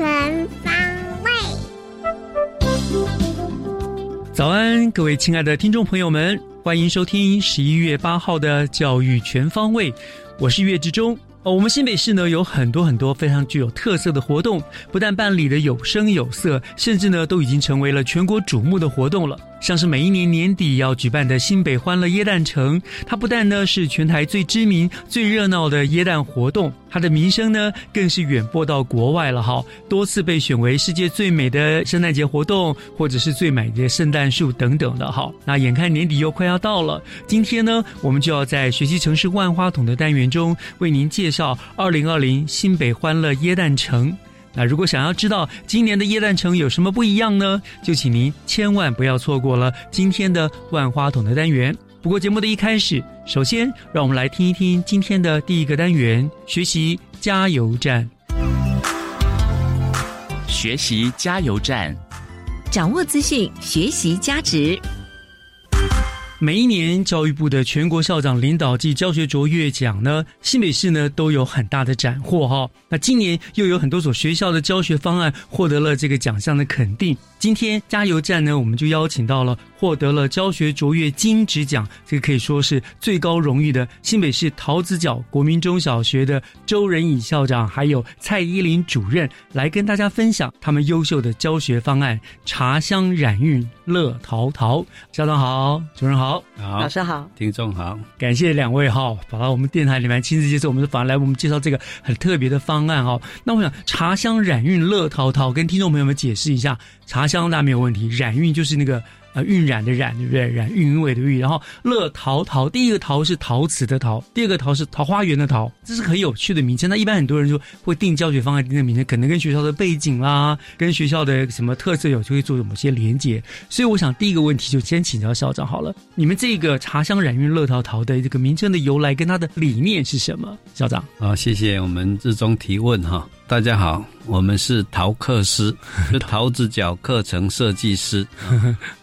全方位。早安，各位亲爱的听众朋友们，欢迎收听十一月八号的教育全方位，我是岳志忠。哦，我们新北市呢有很多很多非常具有特色的活动，不但办理的有声有色，甚至呢都已经成为了全国瞩目的活动了。像是每一年年底要举办的新北欢乐椰蛋城，它不但呢是全台最知名、最热闹的椰蛋活动，它的名声呢更是远播到国外了哈，多次被选为世界最美的圣诞节活动，或者是最美的圣诞树等等的哈。那眼看年底又快要到了，今天呢，我们就要在学习城市万花筒的单元中为您介绍二零二零新北欢乐椰蛋城。那如果想要知道今年的耶诞城有什么不一样呢？就请您千万不要错过了今天的万花筒的单元。不过节目的一开始，首先让我们来听一听今天的第一个单元——学习加油站。学习加油站，掌握资讯，学习价值。每一年，教育部的全国校长领导暨教学卓越奖呢，新北市呢都有很大的斩获哈。那今年又有很多所学校的教学方案获得了这个奖项的肯定。今天加油站呢，我们就邀请到了获得了教学卓越金质奖，这个可以说是最高荣誉的新北市桃子角国民中小学的周仁乙校长，还有蔡依林主任，来跟大家分享他们优秀的教学方案。茶香染韵乐陶陶，校长好，主任好。好，老师好，听众好，感谢两位哈，跑到我们电台里面亲自接受我们的访，来我们介绍这个很特别的方案哈。那我想茶香染韵乐陶陶，跟听众朋友们解释一下，茶香那没有问题，染韵就是那个呃晕染的染，对不对？染韵韵味的韵，然后乐陶陶，第一个陶是陶瓷的陶，第二个陶是桃花源的桃，这是很有趣的名称。那一般很多人就会定教学方案定的名称，可能跟学校的背景啦，跟学校的什么特色有就会做某些连接。所以我想第一个问题就先请教校长好了，你们这个茶香染韵乐陶陶的这个名称的由来跟它的理念是什么？校长，好，谢谢我们日中提问哈。大家好，我们是陶克师，是桃子角课程设计师。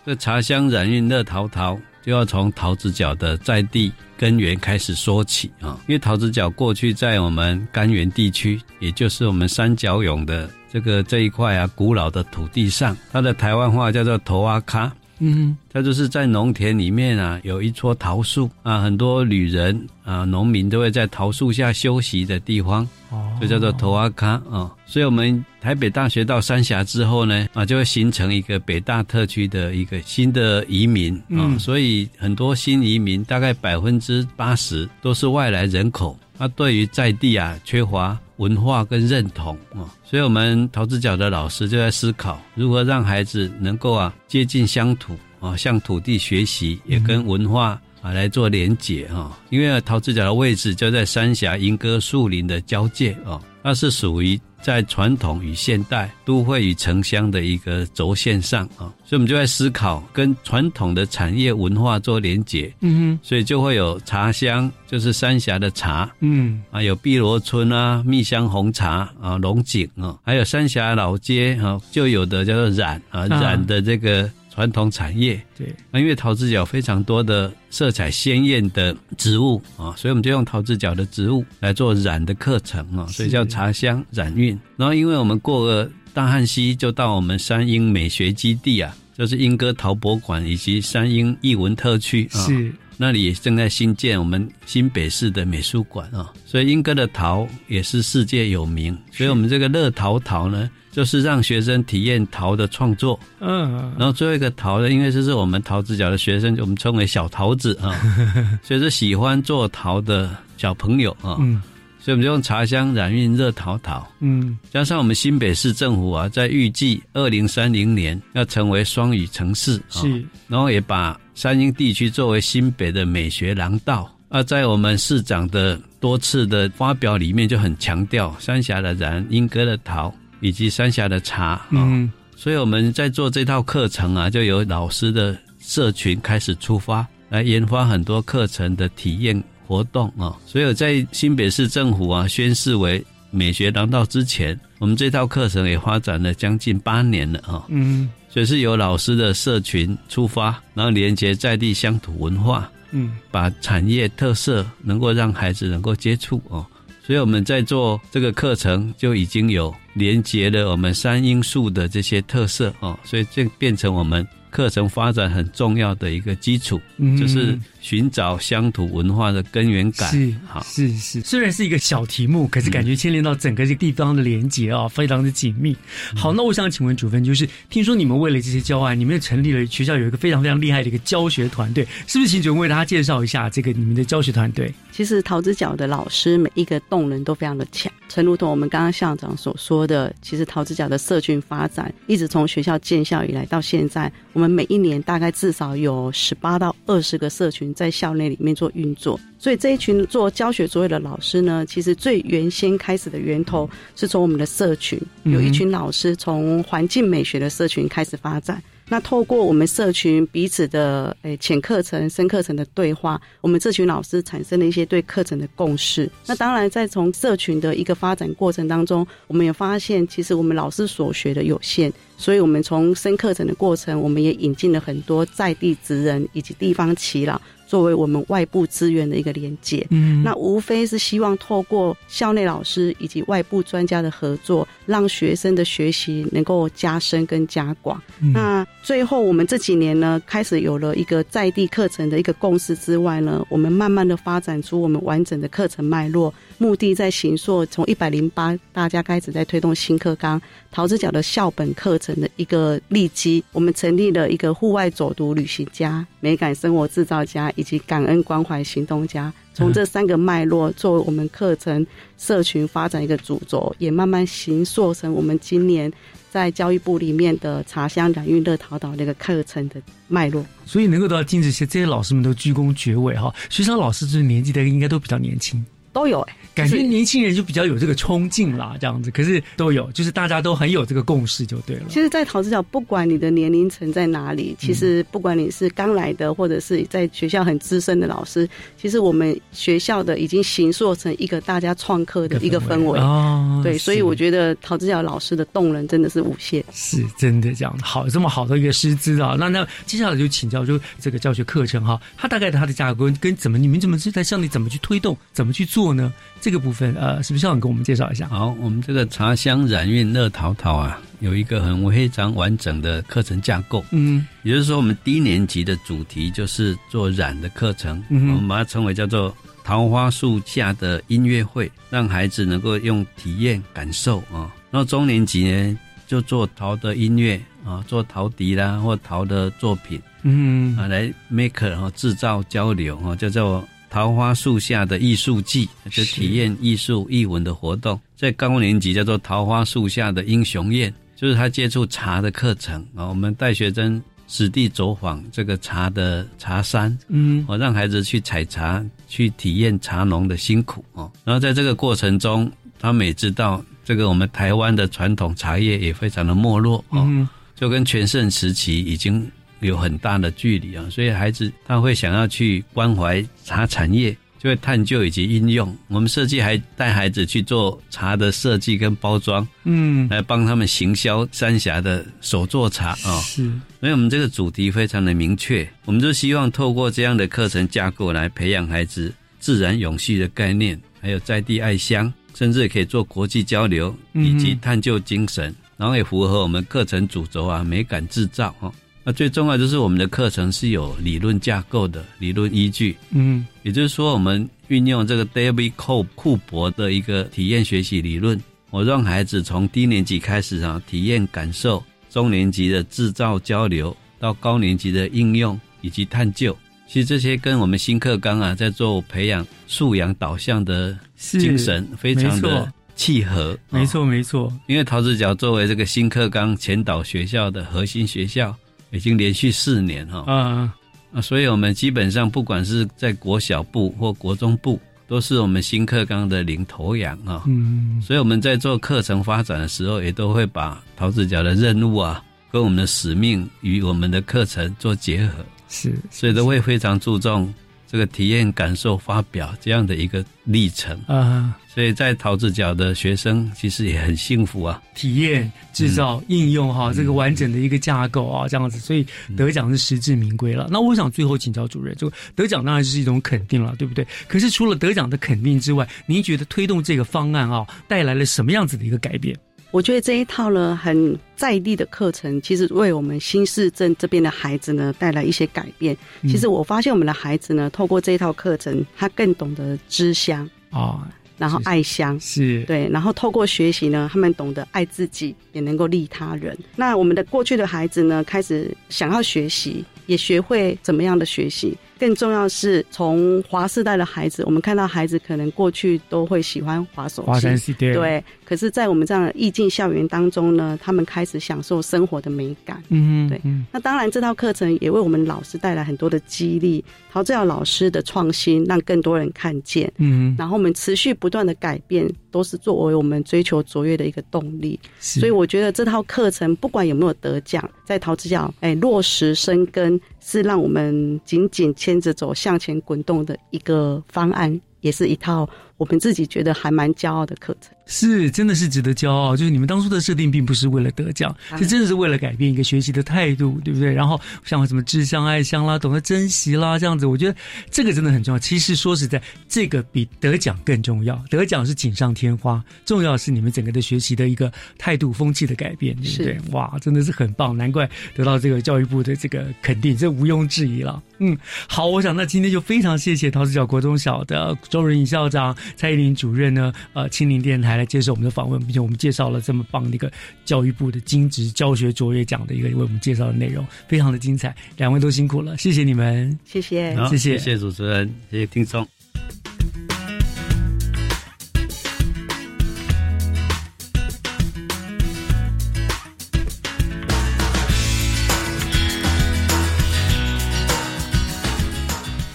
这茶香染韵乐陶陶，就要从桃子角的在地根源开始说起啊。因为桃子角过去在我们甘源地区，也就是我们三角涌的这个这一块啊，古老的土地上，它的台湾话叫做头阿卡。嗯，它就是在农田里面啊，有一撮桃树啊，很多旅人啊、农民都会在桃树下休息的地方，哦就叫做头阿卡啊。所以，我们台北大学到三峡之后呢，啊，就会形成一个北大特区的一个新的移民啊。嗯所以，很多新移民大概百分之八十都是外来人口，他对于在地啊缺乏文化跟认同啊，所以我们陶子角的老师就在思考如何让孩子能够啊接近乡土啊，向土地学习，也跟文化。啊，来做连结啊，因为陶子角的位置就在三峡莺歌树林的交界啊，它是属于在传统与现代、都会与城乡的一个轴线上啊，所以我们就在思考跟传统的产业文化做连结，嗯哼所以就会有茶香，就是三峡的茶，嗯。啊，有碧螺春啊、蜜香红茶啊、龙井啊，还有三峡老街啊，就有的叫做染啊，啊染的这个传统产业。对，那因为桃子角非常多的色彩鲜艳的植物啊，所以我们就用桃子角的植物来做染的课程啊，所以叫茶香染韵。然后因为我们过了大汉溪，就到我们山鹰美学基地啊，就是莺歌陶博馆以及山鹰艺文特区啊。是。那里正在新建我们新北市的美术馆啊，所以英歌的陶也是世界有名。所以我们这个乐陶陶呢，就是让学生体验陶的创作。嗯，然后最后一个陶呢，因为这是我们陶子角的学生，我们称为小桃子啊，所以是喜欢做陶的小朋友啊。嗯，所以我们就用茶香染韵热陶陶。嗯，加上我们新北市政府啊，在预计二零三零年要成为双语城市。是，然后也把。三英地区作为新北的美学廊道，啊，在我们市长的多次的发表里面就很强调三峡的染、莺歌的陶以及三峡的茶。嗯，所以我们在做这套课程啊，就由老师的社群开始出发，来研发很多课程的体验活动啊。所以在新北市政府啊宣誓为美学廊道之前，我们这套课程也发展了将近八年了啊。嗯。所以是由老师的社群出发，然后连接在地乡土文化，嗯，把产业特色能够让孩子能够接触哦，所以我们在做这个课程就已经有连接了我们三因素的这些特色哦，所以这变成我们课程发展很重要的一个基础，就是。寻找乡土文化的根源感是好是是，虽然是一个小题目，可是感觉牵连到整个这个地方的连接啊，非常的紧密。好，那我想请问主分，就是听说你们为了这些教案，你们成立了学校有一个非常非常厉害的一个教学团队，是不是？请主任为大家介绍一下这个你们的教学团队。其实桃子角的老师每一个动能都非常的强，诚如同我们刚刚校长所说的，其实桃子角的社群发展一直从学校建校以来到现在，我们每一年大概至少有十八到二十个社群。在校内里面做运作，所以这一群做教学作业的老师呢，其实最原先开始的源头是从我们的社群，有一群老师从环境美学的社群开始发展。那透过我们社群彼此的诶浅课程、深课程的对话，我们这群老师产生了一些对课程的共识。那当然，在从社群的一个发展过程当中，我们也发现，其实我们老师所学的有限，所以我们从深课程的过程，我们也引进了很多在地职人以及地方耆老。作为我们外部资源的一个连接，嗯，那无非是希望透过校内老师以及外部专家的合作，让学生的学习能够加深跟加广。那最后，我们这几年呢，开始有了一个在地课程的一个共识之外呢，我们慢慢的发展出我们完整的课程脉络。目的在行硕从一百零八，大家开始在推动新课纲桃子角的校本课程的一个立基，我们成立了一个户外走读旅行家、美感生活制造家以及感恩关怀行动家，从这三个脉络作为我们课程社群发展一个主轴，也慢慢形塑成我们今年在教育部里面的茶香染韵乐陶岛那个课程的脉络。所以能够得到金子些这些老师们都居功厥伟哈，学校老师这年纪的应该都比较年轻。都有哎，感觉年轻人就比较有这个冲劲啦，这样子。可是都有，就是大家都很有这个共识，就对了。其实，在桃子角，不管你的年龄层在哪里，其实不管你是刚来的，或者是在学校很资深的老师，其实我们学校的已经形塑成一个大家创客的一个氛围。哦，对，所以我觉得桃子角老师的动人真的是无限，是真的这样好这么好的一个师资啊。那那接下来就请教，就这个教学课程哈，它大概它的架构跟怎么，你们怎么是在校内怎么去推动，怎么去做？呢？这个部分呃，是不是校长跟我们介绍一下？好，我们这个茶香染韵乐陶陶啊，有一个很非常完整的课程架构。嗯，也就是说，我们低年级的主题就是做染的课程，我们把它称为叫做桃花树下的音乐会，让孩子能够用体验感受啊。然后中年级呢，就做陶的音乐啊，做陶笛啦或陶的作品，嗯啊，来 make 然后制造交流啊，叫做。桃花树下的艺术季，就体验艺术艺文的活动，在高年级叫做桃花树下的英雄宴，就是他接触茶的课程啊。我们带学生实地走访这个茶的茶山，嗯，我让孩子去采茶，去体验茶农的辛苦哦。然后在这个过程中，他们也知道这个我们台湾的传统茶叶也非常的没落哦，就跟全盛时期已经。有很大的距离啊，所以孩子他会想要去关怀茶产业，就会探究以及应用。我们设计还带孩子去做茶的设计跟包装，嗯，来帮他们行销三峡的手作茶啊。是，所以我们这个主题非常的明确，我们就希望透过这样的课程架构来培养孩子自然永续的概念，还有在地爱乡，甚至可以做国际交流以及探究精神，然后也符合我们课程主轴啊，美感制造哦。那最重要就是我们的课程是有理论架构的理论依据，嗯，也就是说，我们运用这个 David Cole 库珀的一个体验学习理论，我让孩子从低年级开始啊，体验感受，中年级的制造交流，到高年级的应用以及探究。其实这些跟我们新课纲啊，在做培养素养导向的精神非常的契合。没错，没错。因为桃子角作为这个新课纲前导学校的核心学校。已经连续四年哈啊啊，所以我们基本上不管是在国小部或国中部，都是我们新课纲的领头羊啊。嗯，所以我们在做课程发展的时候，也都会把桃子角的任务啊，跟我们的使命与我们的课程做结合。是，所以都会非常注重。这个体验、感受、发表这样的一个历程啊，所以在桃子角的学生其实也很幸福啊。体验、制造、应用哈，这个完整的一个架构啊，这样子，所以得奖是实至名归了。那我想最后请教主任，就得奖当然是一种肯定了，对不对？可是除了得奖的肯定之外，您觉得推动这个方案啊，带来了什么样子的一个改变？我觉得这一套呢，很在地的课程，其实为我们新市镇这边的孩子呢带来一些改变。其实我发现我们的孩子呢，透过这一套课程，他更懂得知乡啊，然后爱乡是对，然后透过学习呢，他们懂得爱自己，也能够利他人。那我们的过去的孩子呢，开始想要学习，也学会怎么样的学习。更重要是从华世代的孩子，我们看到孩子可能过去都会喜欢滑手机，对。可是，在我们这样的意境校园当中呢，他们开始享受生活的美感。嗯，对。那当然，这套课程也为我们老师带来很多的激励。陶志尧老师的创新，让更多人看见。嗯，然后我们持续不断的改变，都是作为我们追求卓越的一个动力。所以，我觉得这套课程不管有没有得奖，在陶志尧哎落实生根，是让我们紧紧牵着走向前滚动的一个方案，也是一套。我们自己觉得还蛮骄傲的课程，是真的是值得骄傲。就是你们当初的设定并不是为了得奖，是真的是为了改变一个学习的态度，对不对？然后像什么知乡爱乡啦，懂得珍惜啦，这样子，我觉得这个真的很重要。其实说实在，这个比得奖更重要。得奖是锦上添花，重要是你们整个的学习的一个态度、风气的改变，对不对？哇，真的是很棒，难怪得到这个教育部的这个肯定，这毋庸置疑了。嗯，好，我想那今天就非常谢谢桃子角国中小的周仁颖校长。蔡依林主任呢？呃，青林电台来接受我们的访问，并且我们介绍了这么棒的一个教育部的金职教学卓越奖的一个为我们介绍的内容，非常的精彩。两位都辛苦了，谢谢你们，谢谢，谢谢，谢谢主持人，谢谢听众。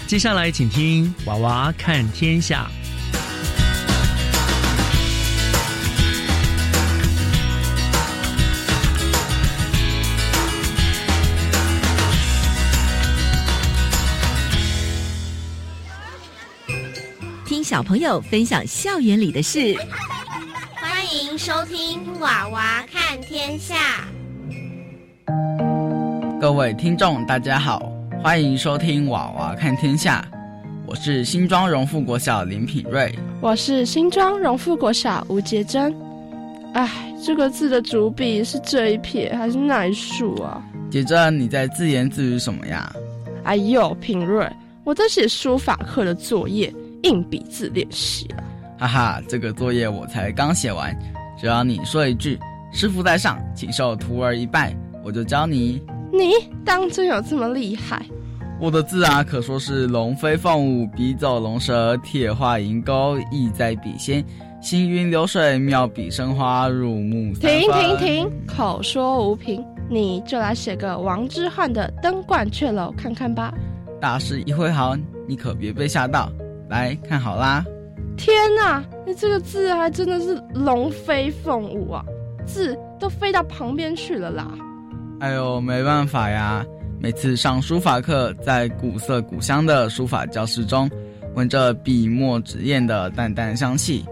接下来，请听《娃娃看天下》。听小朋友分享校园里的事，欢迎收听《娃娃看天下》。各位听众，大家好。欢迎收听《娃娃看天下》，我是新庄荣富国小林品瑞，我是新庄荣富国小吴杰珍。哎，这个字的主笔是这一撇还是那一竖啊？杰珍，你在自言自语什么呀？哎呦，品瑞，我在写书法课的作业，硬笔字练习了。哈哈，这个作业我才刚写完，只要你说一句“师傅在上，请受徒儿一拜”，我就教你。你当真有这么厉害？我的字啊，可说是龙飞凤舞，笔走龙蛇，铁画银钩，意在笔先，行云流水，妙笔生花，入木三停停停！口说无凭，你就来写个王之涣的登鹳雀楼看看吧。大师一挥毫，你可别被吓到。来看好啦！天哪，你这个字还真的是龙飞凤舞啊，字都飞到旁边去了啦。哎呦，没办法呀！每次上书法课，在古色古香的书法教室中，闻着笔墨纸砚的淡淡香气，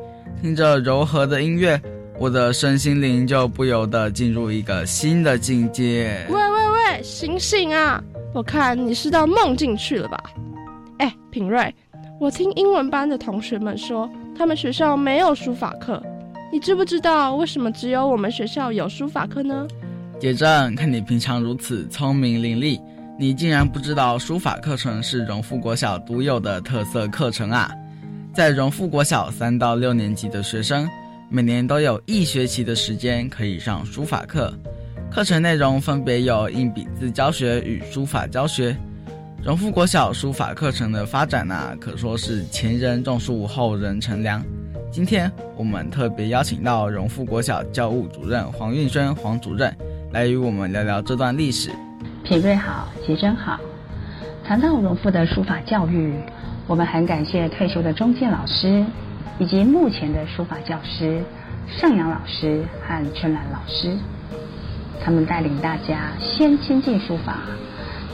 听着柔和的音乐，我的身心灵就不由得进入一个新的境界。喂喂喂，醒醒啊！我看你是到梦境去了吧？哎，品瑞，我听英文班的同学们说，他们学校没有书法课，你知不知道为什么只有我们学校有书法课呢？杰正，看你平常如此聪明伶俐。你竟然不知道书法课程是荣富国小独有的特色课程啊！在荣富国小三到六年级的学生，每年都有一学期的时间可以上书法课。课程内容分别有硬笔字教学与书法教学。荣富国小书法课程的发展啊，可说是前人种树，后人乘凉。今天我们特别邀请到荣富国小教务主任黄运轩黄主任，来与我们聊聊这段历史。品瑞好，杰真好。谈到荣富的书法教育，我们很感谢退休的中建老师，以及目前的书法教师盛阳老师和春兰老师。他们带领大家先亲近书法，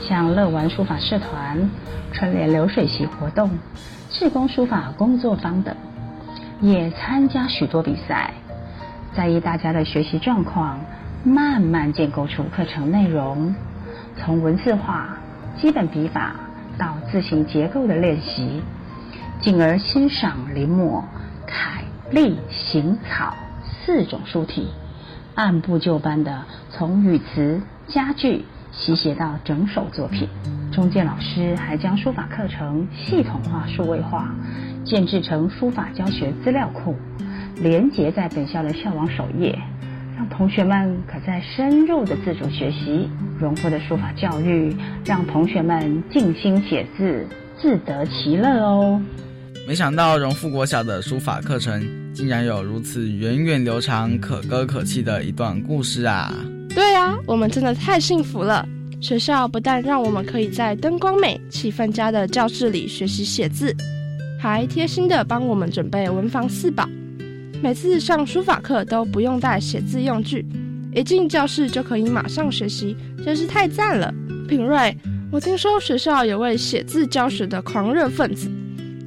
像乐玩书法社团、春联流水席活动、志工书法工作坊等，也参加许多比赛，在意大家的学习状况，慢慢建构出课程内容。从文字化、基本笔法到字形结构的练习，进而欣赏临摹、楷、隶、行、草四种书体，按部就班的从语词、佳句习写到整首作品。中建老师还将书法课程系统化、数位化，建制成书法教学资料库，连接在本校的校网首页。让同学们可在深入的自主学习、荣富的书法教育，让同学们静心写字，自得其乐哦。没想到荣富国小的书法课程竟然有如此源远流长、可歌可泣的一段故事啊！对啊，我们真的太幸福了。学校不但让我们可以在灯光美、气氛佳的教室里学习写字，还贴心的帮我们准备文房四宝。每次上书法课都不用带写字用具，一进教室就可以马上学习，真是太赞了。品瑞，我听说学校有位写字教学的狂热分子，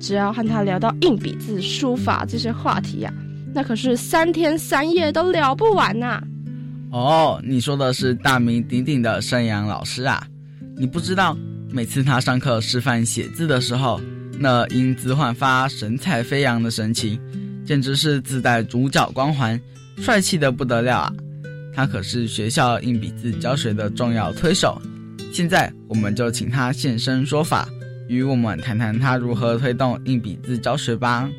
只要和他聊到硬笔字、书法这些话题呀，那可是三天三夜都聊不完呐。哦，你说的是大名鼎鼎的盛阳老师啊？你不知道，每次他上课示范写字的时候，那英姿焕发、神采飞扬的神情。简直是自带主角光环，帅气的不得了啊！他可是学校硬笔字教学的重要推手。现在我们就请他现身说法，与我们谈谈他如何推动硬笔字教学吧。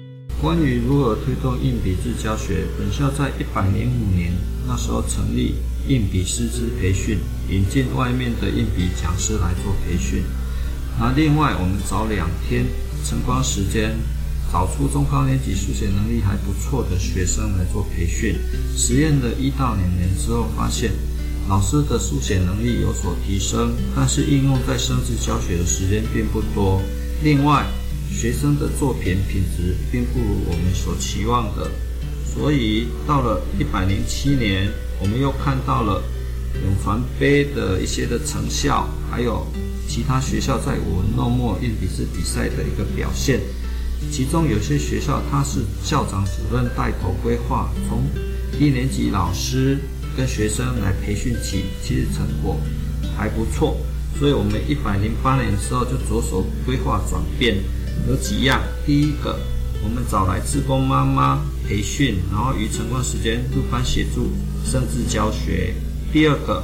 关于如何推动硬笔字教学，本校在一百零五年那时候成立硬笔师资培训，引进外面的硬笔讲师来做培训。那另外我们找两天晨光时间。找出中高年级书写能力还不错的学生来做培训，实验了一到两年之后，发现老师的书写能力有所提升，但是应用在生字教学的时间并不多。另外，学生的作品品质并不如我们所期望的，所以到了一百零七年，我们又看到了永凡杯的一些的成效，还有其他学校在文弄墨硬笔字比赛的一个表现。其中有些学校，它是校长、主任带头规划，从一年级老师跟学生来培训起，其实成果还不错。所以，我们一百零八年的时候就着手规划转变，有几样。第一个，我们找来志工妈妈培训，然后于晨光时间入班协助甚至教学。第二个，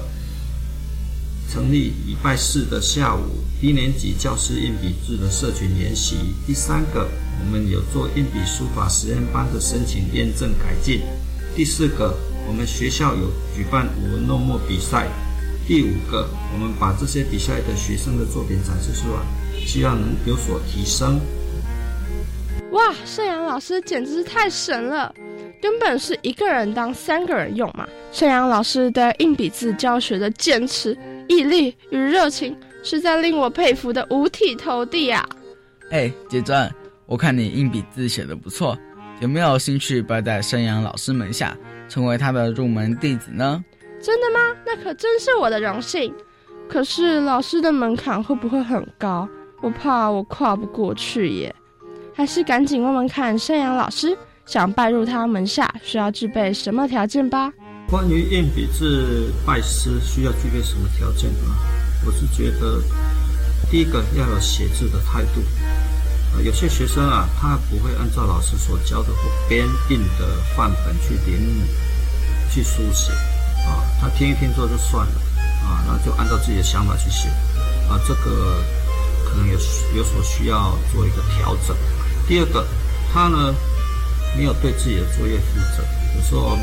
成立礼拜四的下午低年级教师硬笔字的社群研习。第三个。我们有做硬笔书法实验班的申请验证改进。第四个，我们学校有举办文弄墨比赛。第五个，我们把这些比赛的学生的作品展示出来，希望能有所提升。哇，盛阳老师简直是太神了，根本是一个人当三个人用嘛！盛阳老师对硬笔字教学的坚持、毅力与热情，实在令我佩服的五体投地啊！哎，杰尊。我看你硬笔字写的不错，有没有兴趣拜在山羊老师门下，成为他的入门弟子呢？真的吗？那可真是我的荣幸。可是老师的门槛会不会很高？我怕我跨不过去耶。还是赶紧问问看山羊老师，想拜入他门下需要具备什么条件吧？关于硬笔字拜师需要具备什么条件呢？我是觉得，第一个要有写字的态度。有些学生啊，他不会按照老师所教的或编定的范本去临摹、去书写，啊，他听一听之后就算了，啊，然后就按照自己的想法去写，啊，这个可能有有所需要做一个调整。第二个，他呢没有对自己的作业负责，有时候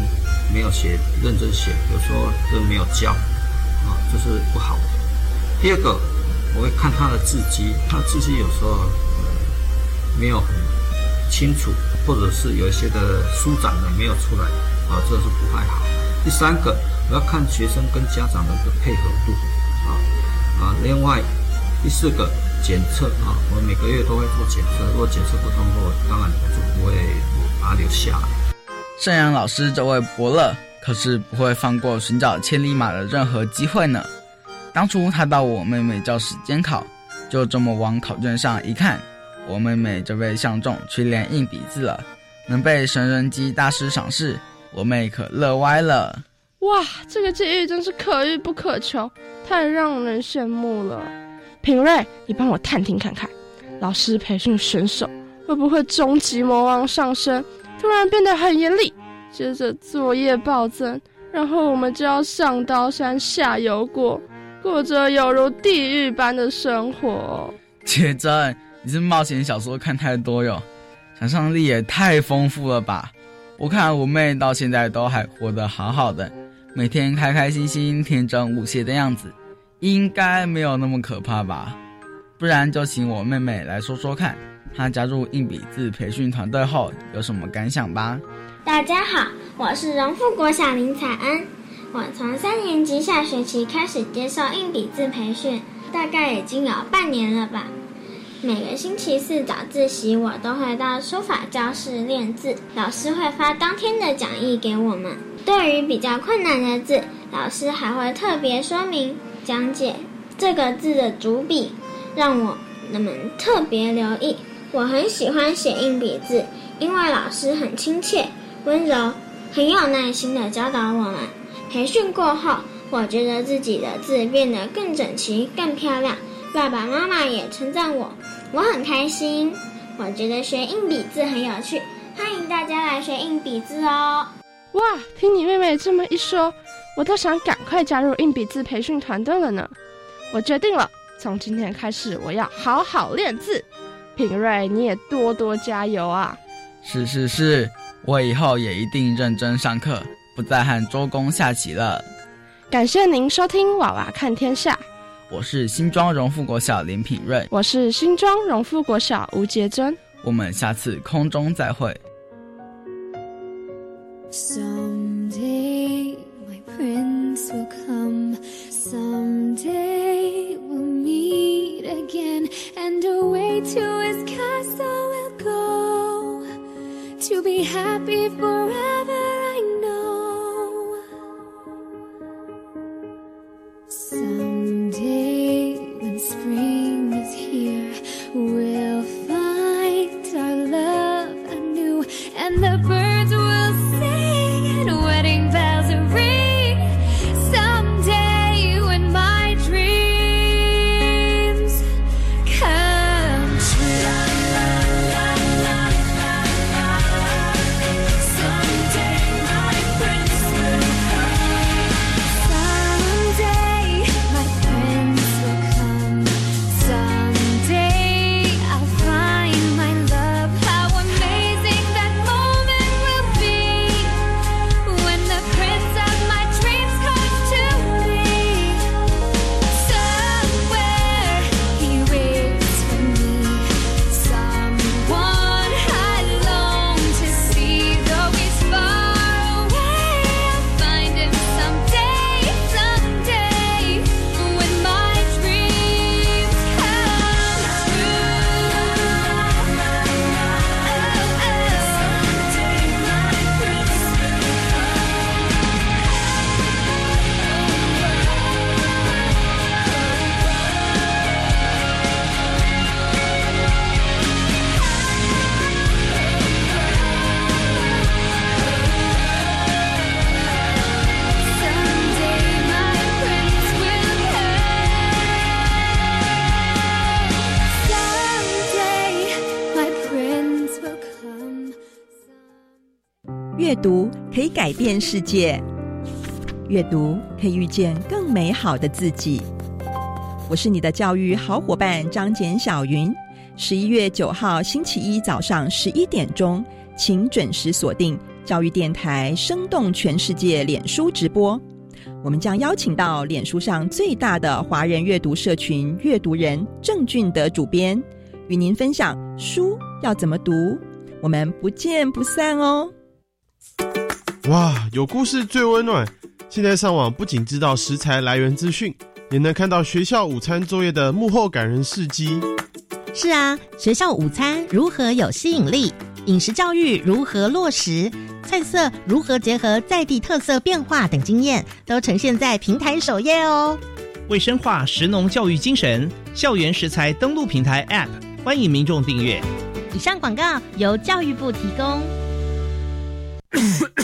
没有写认真写，有时候都没有交，啊，这是不好的。第二个，我会看他的字迹，他字迹有时候。没有很清楚，或者是有一些的舒展的没有出来，啊，这是不太好。第三个，我要看学生跟家长的一个配合度，啊啊。另外，第四个检测啊，我每个月都会做检测，如果检测不通过，当然我就不会把它留下来。盛阳老师这位伯乐可是不会放过寻找千里马的任何机会呢。当初他到我妹妹教室监考，就这么往考卷上一看。我妹妹就被相中去练硬笔字了，能被神人机大师赏识，我妹可乐歪了。哇，这个机遇真是可遇不可求，太让人羡慕了。品瑞，你帮我探听看看，老师培训选手会不会终极魔王上身，突然变得很严厉，接着作业暴增，然后我们就要上刀山下油锅，过着有如地狱般的生活。铁真。你是冒险小说看太多哟，想象力也太丰富了吧！我看我妹到现在都还活得好好的，每天开开心心、天真无邪的样子，应该没有那么可怕吧？不然就请我妹妹来说说看，她加入硬笔字培训团队后有什么感想吧？大家好，我是荣富国小林彩恩，我从三年级下学期开始接受硬笔字培训，大概已经有半年了吧。每个星期四早自习，我都会到书法教室练字。老师会发当天的讲义给我们。对于比较困难的字，老师还会特别说明讲解这个字的主笔，让我们特别留意。我很喜欢写硬笔字，因为老师很亲切、温柔，很有耐心地教导我们。培训过后，我觉得自己的字变得更整齐、更漂亮。爸爸妈妈也称赞我。我很开心，我觉得学硬笔字很有趣，欢迎大家来学硬笔字哦！哇，听你妹妹这么一说，我都想赶快加入硬笔字培训团队了呢。我决定了，从今天开始我要好好练字。品瑞，你也多多加油啊！是是是，我以后也一定认真上课，不再和周公下棋了。感谢您收听《娃娃看天下》。我是新庄荣富国小林品瑞我是新庄荣富国小吴杰珍我们下次空中再会。To be happy forever. 改变世界，阅读可以遇见更美好的自己。我是你的教育好伙伴张简小云。十一月九号星期一早上十一点钟，请准时锁定教育电台《生动全世界》脸书直播。我们将邀请到脸书上最大的华人阅读社群“阅读人”郑俊德主编，与您分享书要怎么读。我们不见不散哦！哇，有故事最温暖。现在上网不仅知道食材来源资讯，也能看到学校午餐作业的幕后感人事迹。是啊，学校午餐如何有吸引力？饮食教育如何落实？菜色如何结合在地特色变化等经验，都呈现在平台首页哦。为深化食农教育精神，校园食材登录平台 App，欢迎民众订阅。以上广告由教育部提供。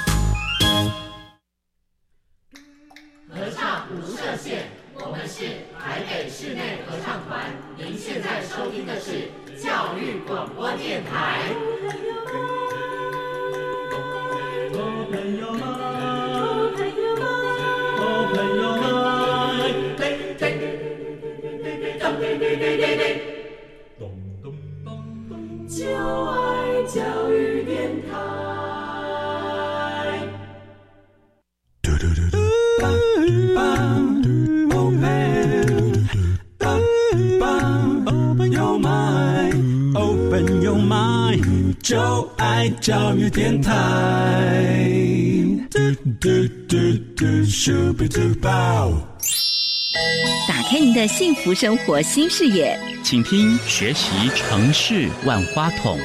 电台。朋友们，朋友们，朋友们，对对对对对对对。就爱教育电台。就爱教育电台。打开您的幸福生活新视野。请听学习城市万花筒。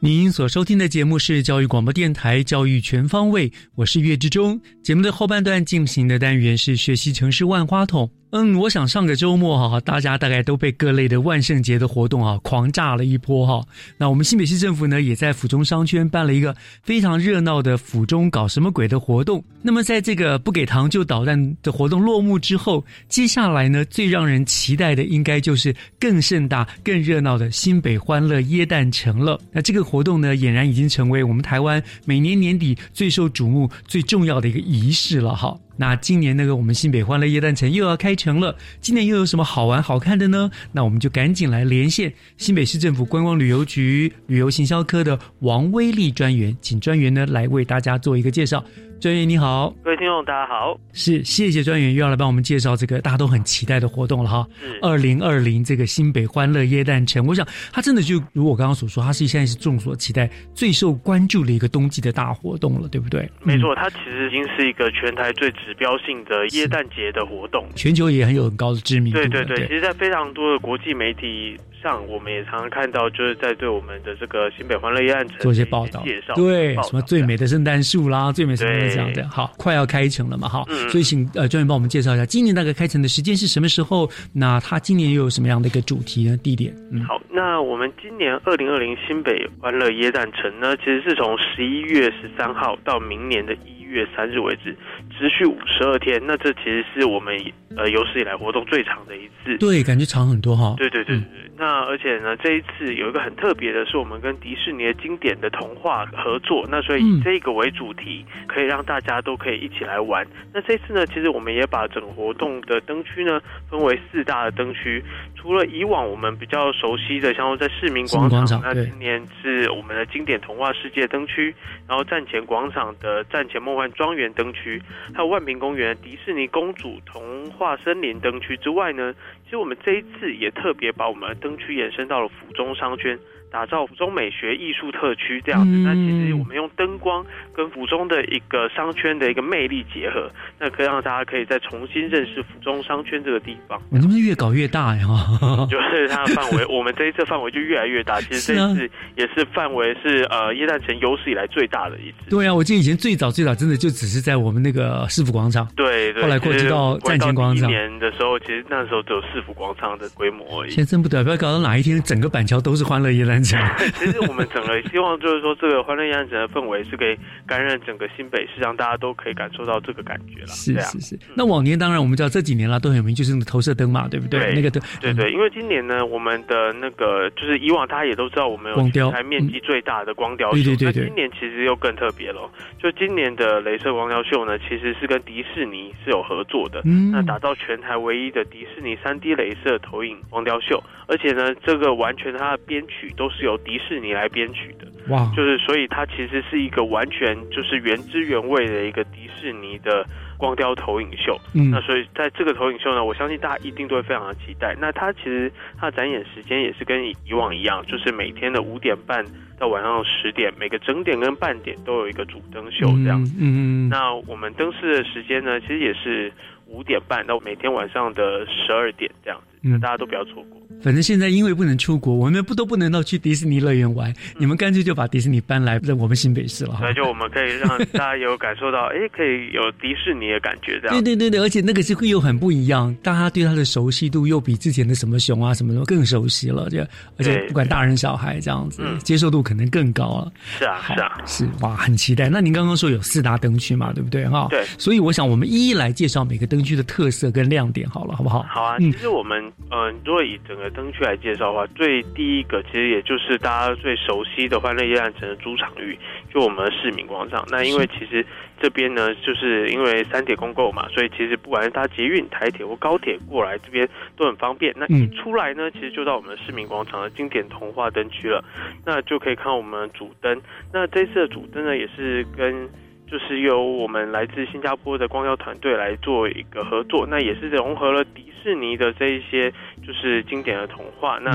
您所收听的节目是教育广播电台《教育全方位》，我是岳志忠。节目的后半段进行的单元是学习城市万花筒。嗯，我想上个周末哈，大家大概都被各类的万圣节的活动啊狂炸了一波哈。那我们新北市政府呢，也在府中商圈办了一个非常热闹的府中搞什么鬼的活动。那么在这个不给糖就捣蛋的活动落幕之后，接下来呢，最让人期待的应该就是更盛大、更热闹的新北欢乐耶诞城了。那这个活动呢，俨然已经成为我们台湾每年年底最受瞩目、最重要的一个仪式了哈。那今年那个我们新北欢乐夜诞城又要开城了，今年又有什么好玩好看的呢？那我们就赶紧来连线新北市政府观光旅游局旅游行销科的王威利专员，请专员呢来为大家做一个介绍。专员你好，各位听众大家好，是谢谢专员又要来帮我们介绍这个大家都很期待的活动了哈。二零二零这个新北欢乐耶诞城，我想它真的就如我刚刚所说，它是现在是众所期待、最受关注的一个冬季的大活动了，对不对？没错，它其实已经是一个全台最指标性的耶诞节的活动，全球也很有很高的知名度。对对对，其实，在非常多的国际媒体。上我们也常常看到，就是在对我们的这个新北欢乐夜诞城做一些报道介绍，对什么最美的圣诞树啦，最美什么这样的。好，快要开城了嘛，哈，所以请呃专员帮我们介绍一下，今年大概开城的时间是什么时候？那它今年又有什么样的一个主题呢？地点？嗯，好，那我们今年二零二零新北欢乐耶诞城呢，其实是从十一月十三号到明年的一月三日为止，持续五十二天。那这其实是我们呃有史以来活动最长的一次。对，感觉长很多哈。对对对对。那而且呢，这一次有一个很特别的是，我们跟迪士尼的经典的童话合作。那所以以这个为主题，可以让大家都可以一起来玩。那这次呢，其实我们也把整个活动的灯区呢分为四大的灯区。除了以往我们比较熟悉的，像在市民广场，那今年是我们的经典童话世界灯区。然后站前广场的站前梦幻庄园灯区，还有万平公园迪士尼公主童话森林灯区之外呢。其实我们这一次也特别把我们的灯区延伸到了府中商圈，打造府中美学艺术特区这样子。那其实我们用灯光跟府中的一个商圈的一个魅力结合，那可以让大家可以再重新认识府中商圈这个地方。你们是越搞越大呀！就是它的范围，我们这一次范围就越来越大。其实这一次也是范围是呃耶诞城有史以来最大的一次。对啊，我记得以前最早最早真的就只是在我们那个市府广场。对对，后来扩及到战前广场。一年的时候，其实那时候只有市府广场的规模而已。现在真不得，不要搞到哪一天整个板桥都是欢乐耶诞城。其实我们整个希望就是说，这个欢乐耶诞城的氛围是可以感染整个新北市，让大家都可以感受到这个感觉了。是是是。那往年当然我们知道这几年啦都很有名，就是那个投射灯嘛，对不对？那个灯。对对，因为今年呢，我们的那个就是以往大家也都知道，我们有全台面积最大的光雕秀。对对对。那今年其实又更特别了，就今年的镭射光雕秀呢，其实是跟迪士尼是有合作的。嗯。那打造全台唯一的迪士尼三 D 镭射投影光雕秀，而且呢，这个完全它的编曲都是由迪士尼来编曲的。哇！就是所以它其实是一个完全就是原汁原味的一个迪士尼的。光雕投影秀，嗯，那所以在这个投影秀呢，我相信大家一定都会非常的期待。那它其实它的展演时间也是跟以往一样，就是每天的五点半到晚上十点，每个整点跟半点都有一个主灯秀这样。嗯嗯。那我们灯饰的时间呢，其实也是五点半到每天晚上的十二点这样子，那，大家都不要错过。反正现在因为不能出国，我们不都不能到去迪士尼乐园玩，你们干脆就把迪士尼搬来在我们新北市了。那就我们可以让 大家有感受到，哎，可以有迪士尼的感觉这样。对对对对，而且那个是会又很不一样，大家对它的熟悉度又比之前的什么熊啊什么的更熟悉了，就而且不管大人小孩这样子，接受度可能更高了。是啊是啊是哇，很期待。那您刚刚说有四大灯区嘛，对不对哈？对。所以我想我们一一来介绍每个灯区的特色跟亮点，好了，好不好？好啊。其实我们嗯，如果以整个灯区来介绍的。话最第一个，其实也就是大家最熟悉的欢乐夜诞城的主场域，就我们的市民广场。那因为其实这边呢，就是因为三铁公购嘛，所以其实不管是搭捷运、台铁或高铁过来这边都很方便。那一出来呢，其实就到我们的市民广场的经典童话灯区了。那就可以看我们主灯。那这次的主灯呢，也是跟就是由我们来自新加坡的光雕团队来做一个合作。那也是融合了迪士尼的这一些。就是经典的童话，那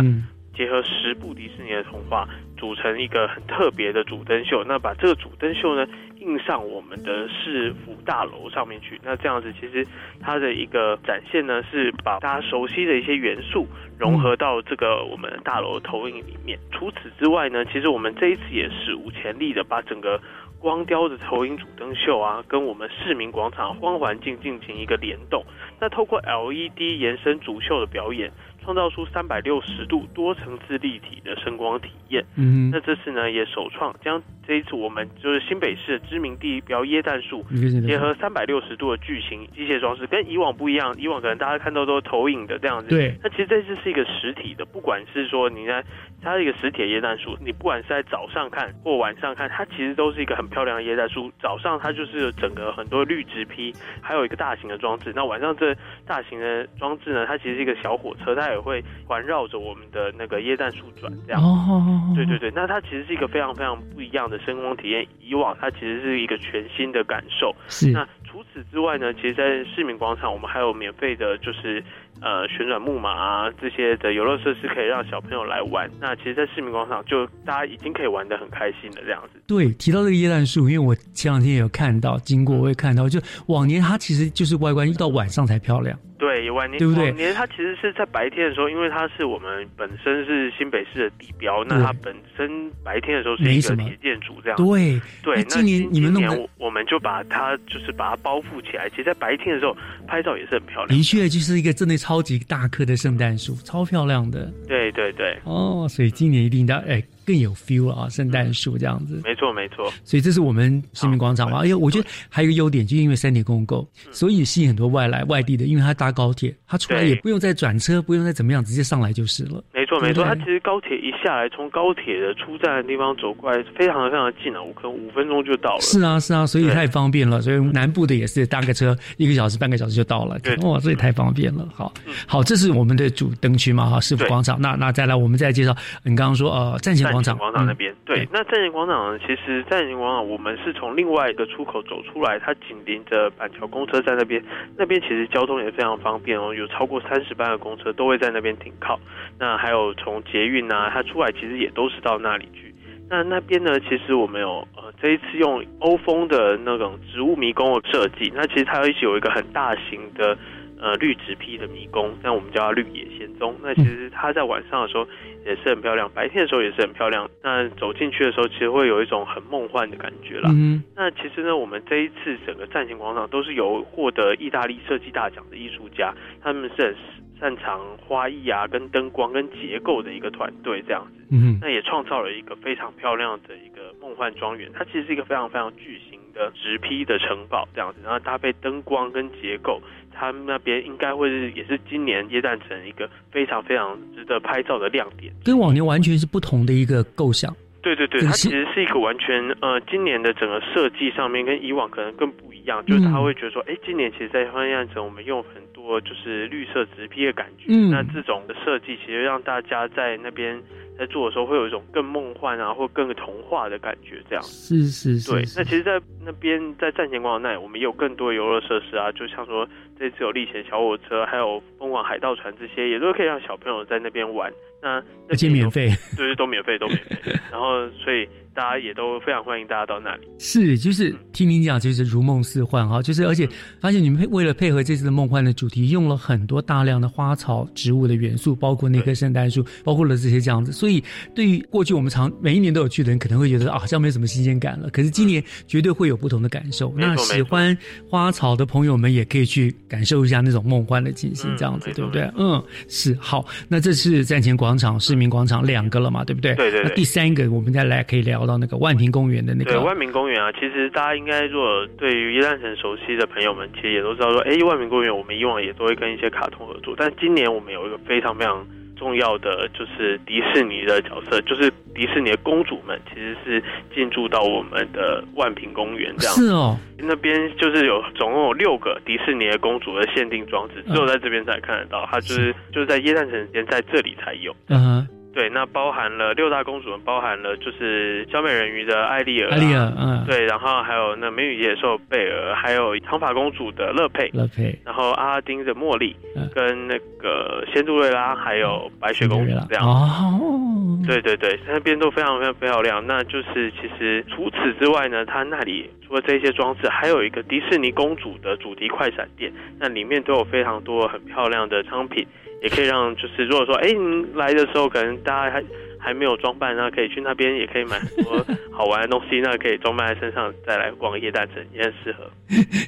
结合十部迪士尼的童话，组成一个很特别的主灯秀。那把这个主灯秀呢，印上我们的市府大楼上面去。那这样子，其实它的一个展现呢，是把大家熟悉的一些元素融合到这个我们大楼投影里面。除此之外呢，其实我们这一次也史无前例的把整个光雕的投影主灯秀啊，跟我们市民广场光环境进行一个联动。那透过 LED 延伸主秀的表演，创造出三百六十度多层次立体的声光体验。嗯，那这次呢也首创将这一次我们就是新北市的知名地标椰蛋树，结合三百六十度的巨型机械装饰，跟以往不一样。以往可能大家看到都是投影的这样子，对。那其实这次是一个实体的，不管是说你在它是一个实体的椰蛋树，你不管是在早上看或晚上看，它其实都是一个很漂亮的椰蛋树。早上它就是整个很多绿植批，还有一个大型的装置。那晚上这大型的装置呢，它其实是一个小火车，它也会环绕着我们的那个椰蛋树转这样。哦，对对对，那它其实是一个非常非常不一样的声光体验。以往它其实是一个全新的感受。是。那除此之外呢，其实，在市民广场我们还有免费的，就是。呃，旋转木马啊，这些的游乐设施可以让小朋友来玩。那其实，在市民广场就大家已经可以玩的很开心的这样子。对，提到这个椰蛋树，因为我前两天也有看到，经过我也看到，就往年它其实就是外观一到晚上才漂亮。对，晚年对不对？往年它其实是在白天的时候，因为它是我们本身是新北市的地标，那它本身白天的时候是一个铁建筑这样。对对，那今年你们弄年我们就把它就是把它包覆起来。其实，在白天的时候拍照也是很漂亮。的确，就是一个真的超级大棵的圣诞树，超漂亮的。对对对。哦，所以今年一定要哎。更有 feel 啊，圣诞树这样子，没错没错。所以这是我们市民广场嘛。哎呀，我觉得还有一个优点，就因为三点公购，所以吸引很多外来外地的，因为他搭高铁，他出来也不用再转车，不用再怎么样，直接上来就是了。没错没错，他其实高铁一下来，从高铁的出站的地方走过来，非常的非常的近啊，我可能五分钟就到了。是啊是啊，所以太方便了。所以南部的也是搭个车，一个小时半个小时就到了。哇，这也太方便了。好，好，这是我们的主灯区嘛哈，市府广场。那那再来，我们再介绍，你刚刚说呃，站前广场，广场那边。对，那站前广场呢？其实站前广场我们是从另外一个出口走出来，它紧邻着板桥公车站那边，那边其实交通也非常方便哦，有超过三十班的公车都会在那边停靠。那还有有从捷运啊，它出来其实也都是到那里去。那那边呢，其实我们有呃这一次用欧风的那种植物迷宫的设计，那其实它一起有一个很大型的呃绿植批的迷宫，那我们叫它绿野仙踪。那其实它在晚上的时候也是很漂亮，白天的时候也是很漂亮。那走进去的时候，其实会有一种很梦幻的感觉啦。嗯，那其实呢，我们这一次整个战前广场都是由获得意大利设计大奖的艺术家，他们是很擅长花艺啊、跟灯光、跟结构的一个团队这样子。嗯，那也创造了一个非常漂亮的一个梦幻庄园。它其实是一个非常非常巨型的直批的城堡这样子，然后搭配灯光跟结构，他们那边应该会是也是今年耶诞城一个非常非常值得拍照的亮点。跟往年完全是不同的一个构想。对对对，它其实是一个完全呃，今年的整个设计上面跟以往可能更不一样，就是他会觉得说，哎，今年其实，在欢宴城我们用很多就是绿色直批的感觉，嗯那这种的设计其实让大家在那边在做的时候会有一种更梦幻啊，或更童话的感觉，这样。是是是。对，那其实，在那边在战前广场那里，我们也有更多的游乐设施啊，就像说这次有历险小火车，还有疯狂海盗船这些，也都可以让小朋友在那边玩。那那些免费，对，都免费，都免费。然后，所以大家也都非常欢迎大家到那里。是，就是听您讲，就是如梦似幻哈，就是而且发现你们配为了配合这次的梦幻的主题，用了很多大量的花草植物的元素，包括那棵圣诞树，包括了这些这样子。所以对于过去我们常每一年都有去的人，可能会觉得啊，好像没什么新鲜感了。可是今年绝对会有不同的感受。那喜欢花草的朋友们也可以去感受一下那种梦幻的进行，这样子、对不对？嗯，是好。那这是站前广场、市民广场两个了嘛，对不对？对对对那第三个，我们再来可以聊到那个万平公园的那个。对万平公园啊，其实大家应该如果对于耶诞城熟悉的朋友们，其实也都知道说，哎，万平公园我们以往也都会跟一些卡通合作，但今年我们有一个非常非常重要的，就是迪士尼的角色，就是迪士尼的公主们，其实是进驻到我们的万平公园这样。是哦，那边就是有总共有六个迪士尼的公主的限定装置，嗯只有在这边才看得到，它就是就是在耶诞城间在这里才有。嗯哼，对，那包含了六大公主们，包含了就是小美人鱼的艾丽尔啊、艾丽尔嗯。对，然后还有那美女野兽贝尔，还有长发公主的乐佩，乐佩，然后阿拉丁的茉莉，嗯。跟那个仙杜瑞拉，还有白雪公主这样。哦，对对对，那边都非常非常漂亮。那就是其实除此之外呢，它那里除了这些装置，还有一个迪士尼公主的主题快闪店，那里面都有非常多很漂亮的商品，也可以让就是如果说哎您来的时候可能大家还还没有装扮，那可以去那边也可以买很多好玩的东西，那可以装扮在身上再来逛夜大城，也很适合。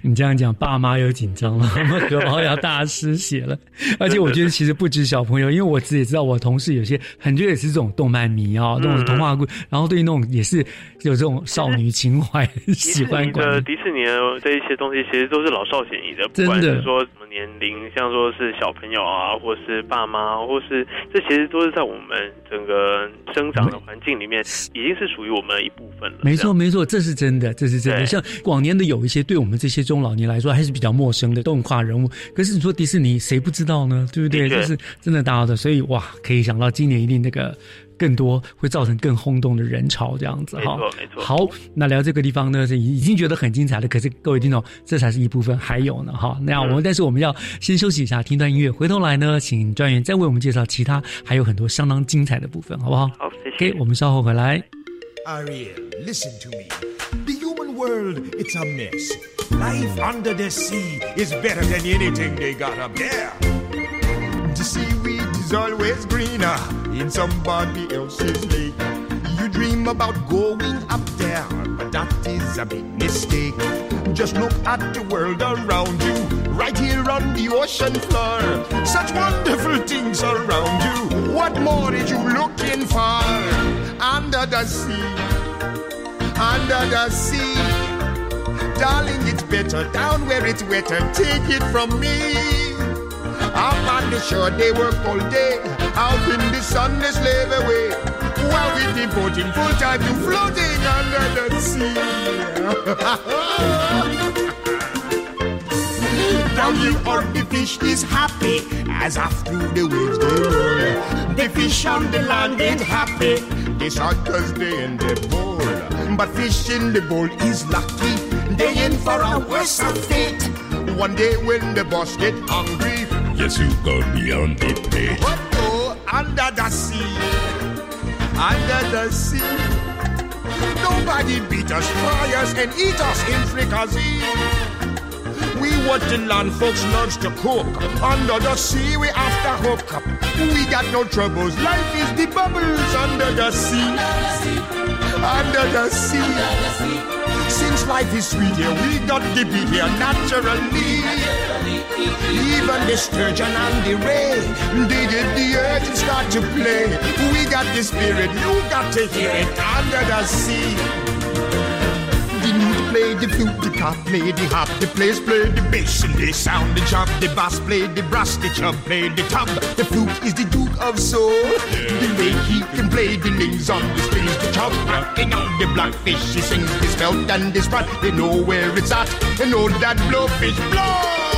你这样讲，爸妈又紧张了，我们荷包要大失血了。而且我觉得其实不止小朋友，因为我自己也知道，我同事有些很多也是这种动漫迷啊、嗯那种童话故，然后对于那种也是有这种少女情怀，喜欢迪士尼的迪士尼的这一些东西，其实都是老少咸宜的，不真的管是说年龄，像说是小朋友啊，或是爸妈，或是这其实都是在我们整个生长的环境里面，已经是属于我们的一部分了。没错，没错，这是真的，这是真的。像往年的有一些对我们这些中老年来说还是比较陌生的动画人物，可是你说迪士尼，谁不知道呢？对不对？的确这是真的大家的，所以哇，可以想到今年一定那个更多会造成更轰动的人潮这样子哈没。错没错好，那聊这个地方呢，是已已经觉得很精彩了。可是各位听众，这才是一部分，还有呢哈。那我们、但是我们要先休息一下，听段音乐，回头来呢，请专员再为我们介绍其他还有很多相当精彩的部分，好不好？好，谢谢。OK，我们稍后回来。Ariel, listen to me. The human world, it's a mess. Life under the sea is better than anything they got up there. The seaweed is always greener in somebody else's lake. You dream about going up there, but that is a big mistake. Just look at the world around you, right here on the ocean floor. Such wonderful things around you. What more are you looking for? Under the sea, under the sea. Darling, it's better down where it's wetter. Take it from me. Up on the shore, they work all day. Out in the sun, they slave away. While we devoting full time to floating under the sea. Down here the fish is happy as after the waves they roll. The fish on the land ain't happy. They sad cause they in the bowl. But fish in the bowl is lucky. They in for a worse fate. One day when the boss get hungry, Yes, you go beyond the pay. what oh, under the sea, under the sea. Nobody beat us, fry us, and eat us in fricassee. We what the land folks loves to cook. Under the sea, we after hook up. We got no troubles. Life is the bubbles under the sea. Under the sea. Since life is sweet here, we got to be here naturally. Even the sturgeon and the ray, they get the earth and start to play. We got the spirit, you got to hear it under the sea. The lute play the flute, the cop play the hop, the players play the bass and they sound the chop. The bass play the brass, the chub play the tub. The flute is the duke of soul. The way he can play the names on the strings, the chub rocking on the blackfish. He sings his belt and his brat. They know where it's at. They know that blowfish blow.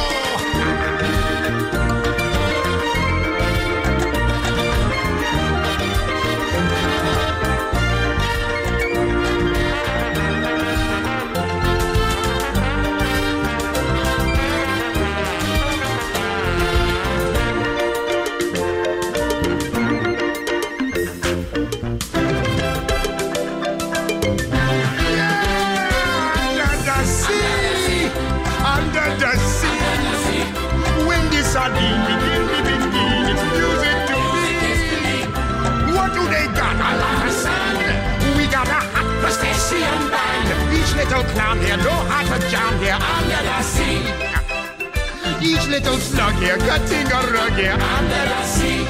Little clown here know how to jam here under the sea. Each little slug here cutting a rug here under the sea.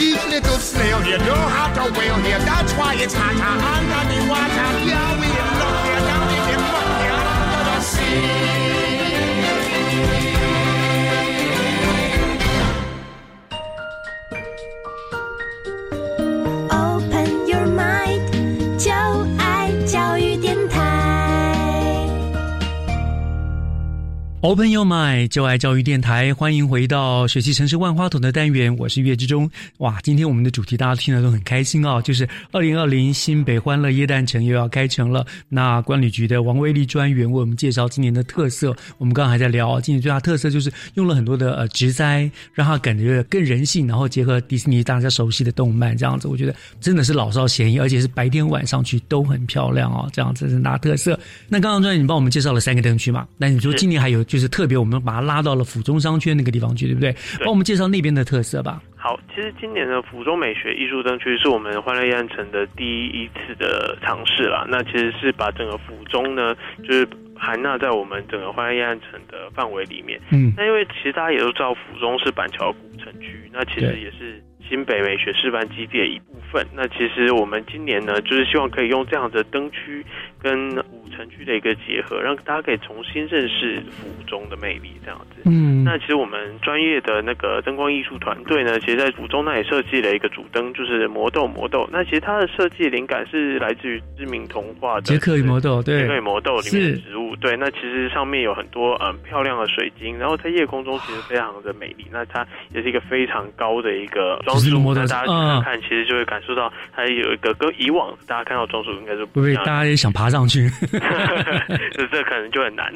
Each little snail here know how to whale here. That's why it's hotter under the water. Yeah, we in Open Your Mind，就爱教育电台，欢迎回到学习城市万花筒的单元，我是岳志忠。哇，今天我们的主题大家听了都很开心哦，就是二零二零新北欢乐耶诞城又要开城了。那管理局的王威利专员为我们介绍今年的特色。我们刚刚还在聊，今年最大特色就是用了很多的呃植栽，让它感觉更人性，然后结合迪士尼大家熟悉的动漫，这样子，我觉得真的是老少咸宜，而且是白天晚上去都很漂亮哦，这样子是大特色。那刚刚专员你帮我们介绍了三个灯区嘛，那你说今年还有就是特别，我们把它拉到了府中商圈那个地方去，对不对？帮我们介绍那边的特色吧。好，其实今年的府中美学艺术灯区是我们欢乐夜诞城的第一次的尝试啦。那其实是把整个府中呢，就是含纳在我们整个欢乐夜诞城的范围里面。嗯那因为其实大家也都知道，府中是板桥古城区，那其实也是新北美学示范基地的一部分。那其实我们今年呢，就是希望可以用这样的灯区跟古城区的一个结合，让大家可以重新认识府中的魅力，这样子。嗯那其实我们专业的那个灯光艺术团队呢，其实在府中那里设计了一个主灯，就是魔豆魔豆。那其实它的设计灵感是来自于知名童话的杰克与魔豆，对，杰克与魔豆里面是的植物，对，那其实上面有很多嗯漂亮的水晶，然后在夜空中其实非常的美丽。那它也是一个非常高的一个装饰物，是魔豆那大家看看，其实就会感受到它有一个跟以往大家看到装饰物应该是不一样的。大家也想爬上去？这 这可能就很难。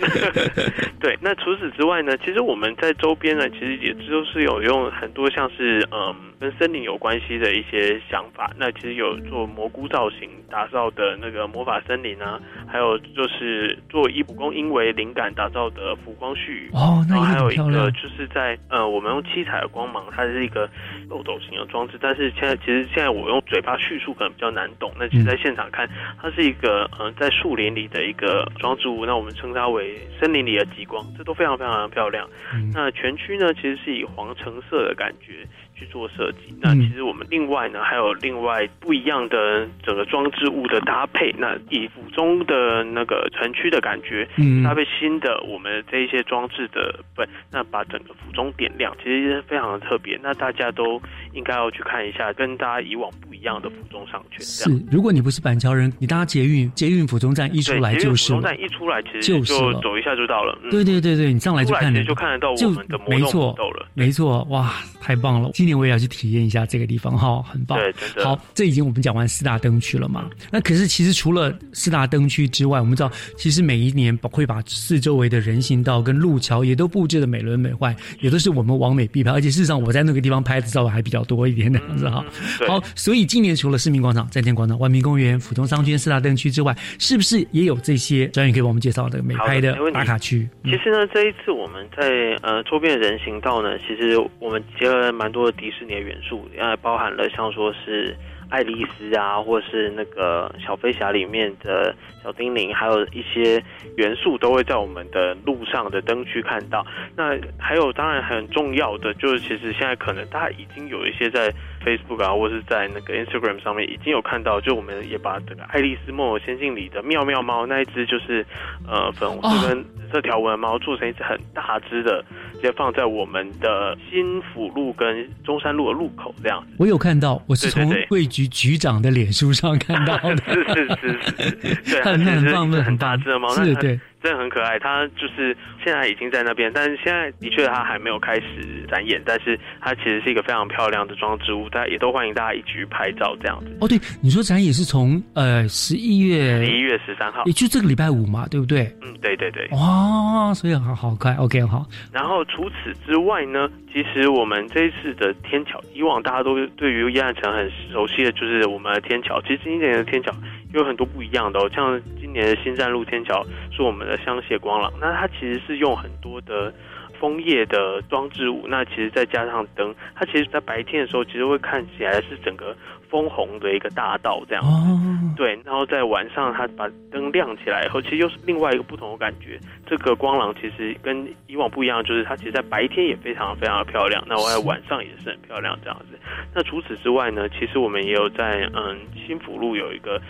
对，那除此之外呢，其实我们在周边呢，其实也就是有用很多像是嗯跟森林有关系的一些想法。那其实有做蘑菇造型打造的那个魔法森林啊，还有就是做以蒲公英为灵感打造的浮光絮语。哦那还有一个就是在呃，我们用七彩的光芒，它是一个漏斗型的装置，但是现在其实现在我用嘴巴叙述可能比较难懂。那其实在现场看，它是一个呃在树林里的一个装置物，那我们称它为森林里的极光，这都非常非常的漂亮。那全区呢，其实是以黄橙色的感觉去做设计。那其实我们另外呢，还有另外不一样的整个装置物的搭配。那以府中的那个城区的感觉，嗯搭配新的我们这一些装置的本，那把整个府中点亮，其实非常的特别。那大家都应该要去看一下，跟大家以往不一样的府中商圈。是，如果你不是板桥人，你搭捷运，捷运府中站一出，来就是了。府中站一出来，其实就走一下就到了。嗯对对对对，你上来就看就看得到我们的魔豆没错魔豆了。没错，哇，太棒了！今年年我也要去体验一下这个地方哈，很棒。对，真的。好，这已经我们讲完四大灯区了嘛？那可是其实除了四大灯区之外，我们知道其实每一年会把四周围的人行道跟路桥也都布置的美轮美奂，也都是我们往美必拍。而且事实上我在那个地方拍的照还比较多一点的样子哈。好，所以今年除了市民广场、站前广场、万民公园、府中商圈四大灯区之外，是不是也有这些专员可以帮我们介绍的美拍的打卡区？其实呢，这一次我们在呃周边的人行道呢，其实我们结合了蛮多的迪士尼的元素，呃，包含了像说是爱丽丝啊，或是那个小飞侠里面的小精灵，还有一些元素都会在我们的路上的灯区看到。那还有当然很重要的就是，其实现在可能大家已经有一些在 Facebook 啊，或是在那个 Instagram 上面已经有看到，就我们也把这个《爱丽丝梦游仙境》里的妙妙猫那一只，就是呃粉红色跟紫色条纹的猫，做成一只很大只的，直接放在我们的新府路跟中山路的路口这样。我有看到，我是从贵局局长的脸书上看到的，是是是是，对，很很棒的，很大只的猫，是对。真的很可爱，他就是现在已经在那边，但是现在的确他还没有开始展演，但是它其实是一个非常漂亮的装置物，大家也都欢迎大家一起去拍照这样子。哦，对，你说展演是从呃十一月十一月十三号，也就这个礼拜五嘛，对不对？嗯，对对对。哇，所以好好快，OK 好。然后除此之外呢，其实我们这一次的天桥，以往大家都对于叶岸城很熟悉的就是我们的天桥，其实今年的天桥有很多不一样的哦，像今年的新站路天桥是我们的。香榭光廊，那它其实是用很多的枫叶的装置物，那其实再加上灯，它其实在白天的时候，其实会看起来是整个枫红的一个大道这样子。对，然后在晚上它把灯亮起来以后，其实又是另外一个不同的感觉。这个光廊其实跟以往不一样，就是它其实在白天也非常非常的漂亮，那我在晚上也是很漂亮这样子。那除此之外呢，其实我们也有在嗯新福路有一个。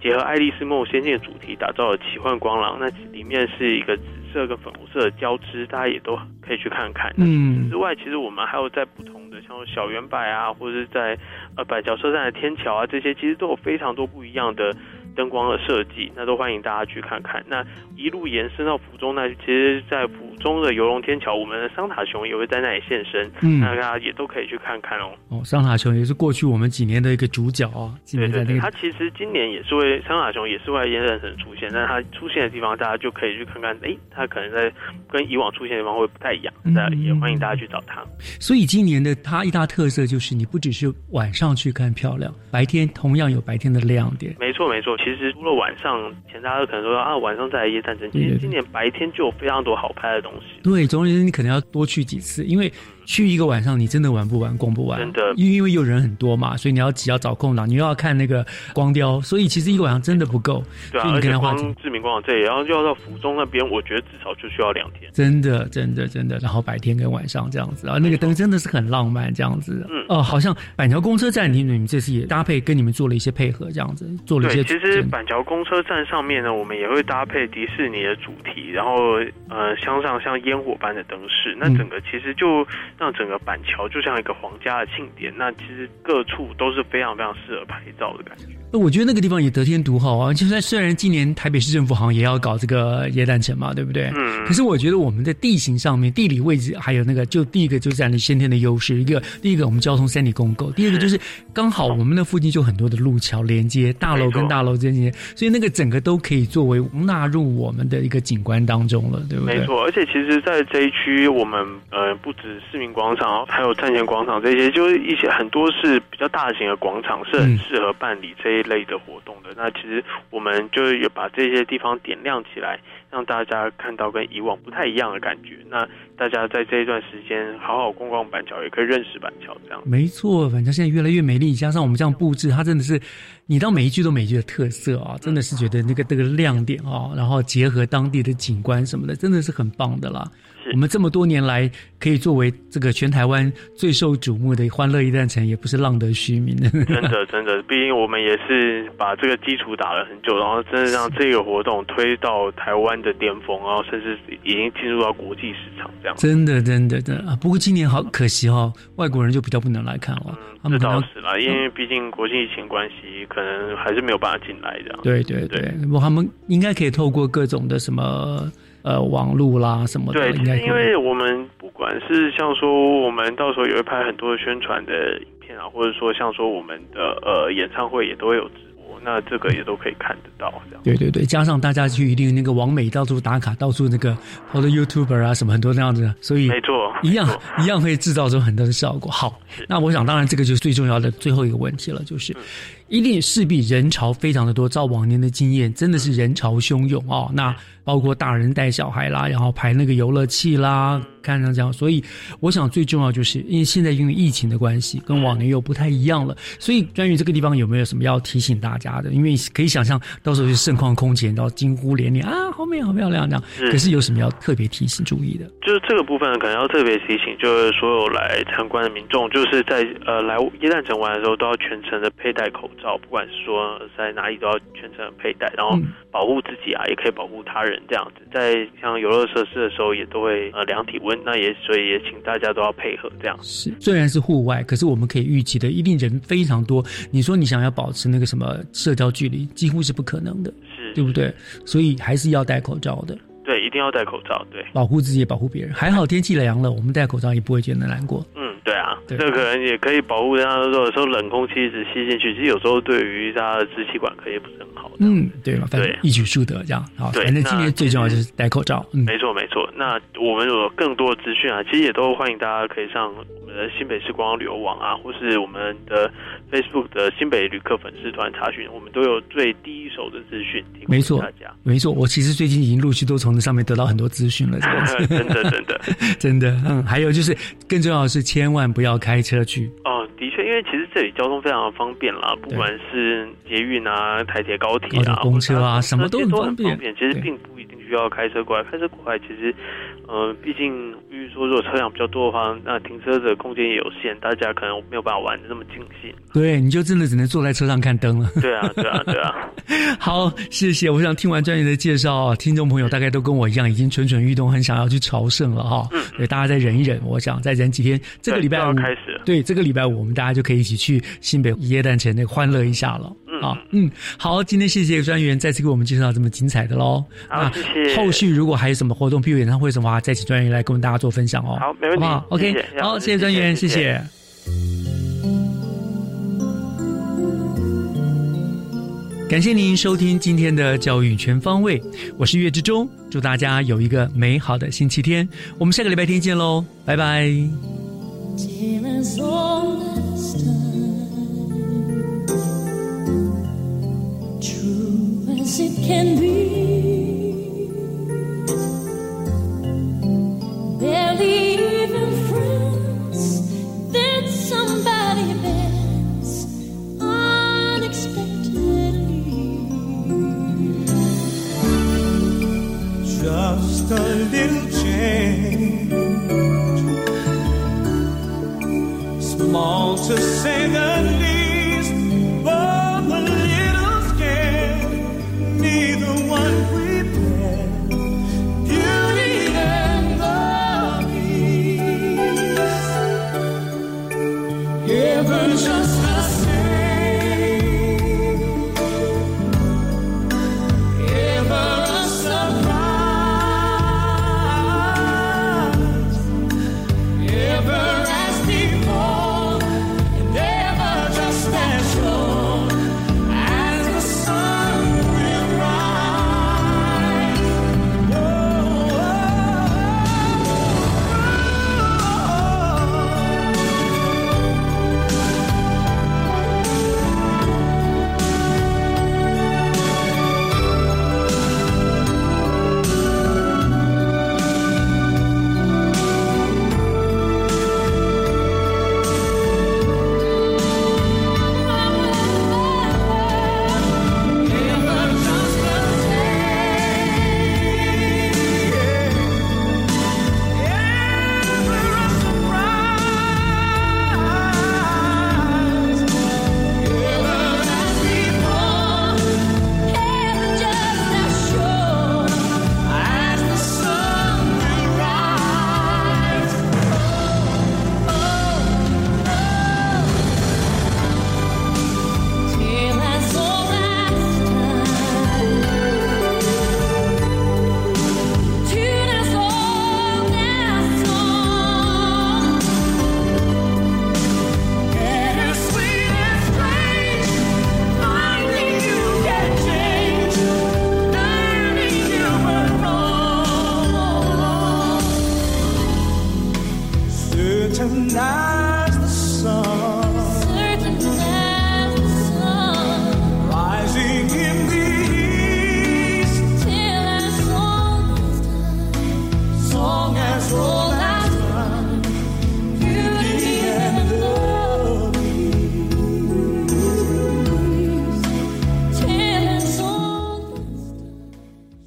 结合《爱丽丝梦游仙境》的主题打造的奇幻光廊，那里面是一个紫色跟粉红色的交织，大家也都可以去看看。嗯，之外，其实我们还有在不同的，像小圆柏啊，或者是在呃板桥车站的天桥啊，这些其实都有非常多不一样的。灯光的设计，那都欢迎大家去看看。那一路延伸到府中，那其实，在府中的游龙天桥，我们的桑塔熊也会在那里现身，嗯，那大家也都可以去看看哦。哦，桑塔熊也是过去我们几年的一个主角啊。对对对，它其实今年也是会桑塔熊也是会在延展城出现，但它出现的地方，大家就可以去看看。哎，它可能在跟以往出现的地方会不太一样，那也欢迎大家去找它。所以今年的它一大特色就是，你不只是晚上去看漂亮，白天同样有白天的亮点。没错没错。其实除了晚上，前大家可能说啊，晚上再来夜战争。其实今年白天就有非常多好拍的东西。对，总而言之，你可能要多去几次，因为。去一个晚上，你真的玩不完，逛不完。真的，因因为有人很多嘛，所以你要挤，要找空档，你又要看那个光雕，所以其实一个晚上真的不够。对啊，而且光志明广场这里，然后就要到府中那边，我觉得至少就需要两天。真的，真的，真的。然后白天跟晚上这样子啊，那个灯真的是很浪漫，这样子。嗯。哦，好像板桥公车站，你你们这次也搭配跟你们做了一些配合，这样子做了一些。其实板桥公车站上面呢，我们也会搭配迪士尼的主题，然后呃，镶上像烟火般的灯饰，那整个其实就让整个板桥。就像一个皇家的庆典，那其实各处都是非常非常适合拍照的感觉。那我觉得那个地方也得天独厚啊！就算虽然今年台北市政府好像也要搞这个耶诞城嘛，对不对？嗯。可是我觉得我们在地形上面、地理位置，还有那个，就第一个就占了先天的优势。一个，第一个我们交通三里共构；第二个就是刚好我们那附近就很多的路桥连接大楼跟大楼之间，所以那个整个都可以作为纳入我们的一个景观当中了，对不对？没错。而且其实，在这一区，我们呃不止市民广场，还有站前广场这些，就是一些很多是比较大型的广场，是很适合办理这类的活动的，那其实我们就有把这些地方点亮起来，让大家看到跟以往不太一样的感觉。那大家在这一段时间好好逛逛板桥，也可以认识板桥。这样没错，板桥现在越来越美丽，加上我们这样布置，它真的是你到每一句都每一句的特色啊，真的是觉得那个那个亮点啊，然后结合当地的景观什么的，真的是很棒的啦。我们这么多年来，可以作为这个全台湾最受瞩目的欢乐一站城，也不是浪得虚名的。真的，真的，毕竟我们也是把这个基础打了很久，然后真的让这个活动推到台湾的巅峰，然后甚至已经进入到国际市场这样。真的，真的，真的啊！不过今年好可惜哦，外国人就比较不能来看了。这倒是啦，因为毕竟国际疫情关系，可能还是没有办法进来这样。对对对，不过他们应该可以透过各种的什么。呃网络啦什么的，对，其实因为我们不管是像说我们到时候也会拍很多宣传的影片啊，或者说像说我们的呃演唱会也都会有那这个也都可以看得到这样。对对对，加上大家去一定那个网美到处打卡，到处那个好多 YouTuber 啊什么很多那样子，所以没错，一样一样会制造出很多的效果。好，那我想当然这个就是最重要的最后一个问题了，就是一定势必人潮非常的多，照往年的经验，真的是人潮汹涌哦。那包括大人带小孩啦，然后排那个游乐器啦，看上这样，所以我想最重要就是因为现在因为疫情的关系，跟往年又不太一样了，所以关于这个地方有没有什么要提醒大家的？因为可以想象到时候就盛况空前，然后惊呼连连啊，好美好漂亮这样。可是有什么要特别提醒注意的？就是这个部分可能要特别提醒，就是所有来参观的民众，就是在呃来耶诞城玩的时候，都要全程的佩戴口罩，不管是说在哪里都要全程的佩戴，然后保护自己啊，也可以保护他人这样子。在像游乐设施的时候，也都会呃量体温，那也所以也请大家都要配合这样。是，虽然是户外，可是我们可以预期的，一定人非常多。你说你想要保持那个什么社交距离，几乎是不可能的，是对不对？所以还是要戴口罩的，对，一定要戴口罩，对，保护自己也保护别人。还好天气凉了，我们戴口罩也不会觉得难过。嗯，对啊，对这可能也可以保护大家。有时候冷空气一直吸进去，其实有时候对于大家的支气管可能也不是很好。嗯，对嘛，反正对一举数得这样。好，对反正今那年最重要就是戴口罩。嗯，没错没错。那我们有更多的资讯啊，其实也都欢迎大家可以上我们的新北市观光旅游网啊，或是我们的 Facebook 的新北旅客粉丝团查询，我们都有最第一手的资讯提供给没错大家。，没错。我其实最近已经陆续都从那上面得到很多资讯了。真的真的 真的，嗯。还有就是，更重要的是，千万不要开车去。哦，的确，因为其实这里交通非常的方便啦，不管是捷运啊、台铁、高铁啊、公车啊什么都都很方便。其实并不一定需要开车过来，开车过来其实，呃，毕竟比如说如果车辆比较多的话，那停车的空间也有限，大家可能没有办法玩的那么尽兴。对，你就真的只能坐在车上看灯了。对啊，对啊，对啊。好，谢谢。我想听完专业的介绍，听众朋友大概都跟我一样，已经蠢蠢欲动，很想要去朝圣了哈。嗯，对，大家再忍一忍，我想再忍几天。这个礼拜五开始对，这个礼拜五我们大家就可以一起去新北耶诞城那个欢乐一下了。嗯啊，嗯，好，今天谢谢专员再次给我们介绍这么精彩的喽。好那谢谢后续如果还有什么活动，譬如演唱会什么的话，再请专员来跟我们大家做分享哦。好没问题好不好？OK，好，谢谢专员，谢谢谢谢。感谢您收听今天的教育全方位，我是岳志忠，祝大家有一个美好的星期天，我们下个礼拜天见喽，拜拜。As it can be. Barely even friends, then somebody bends unexpectedly. Just a little change, small to say the least.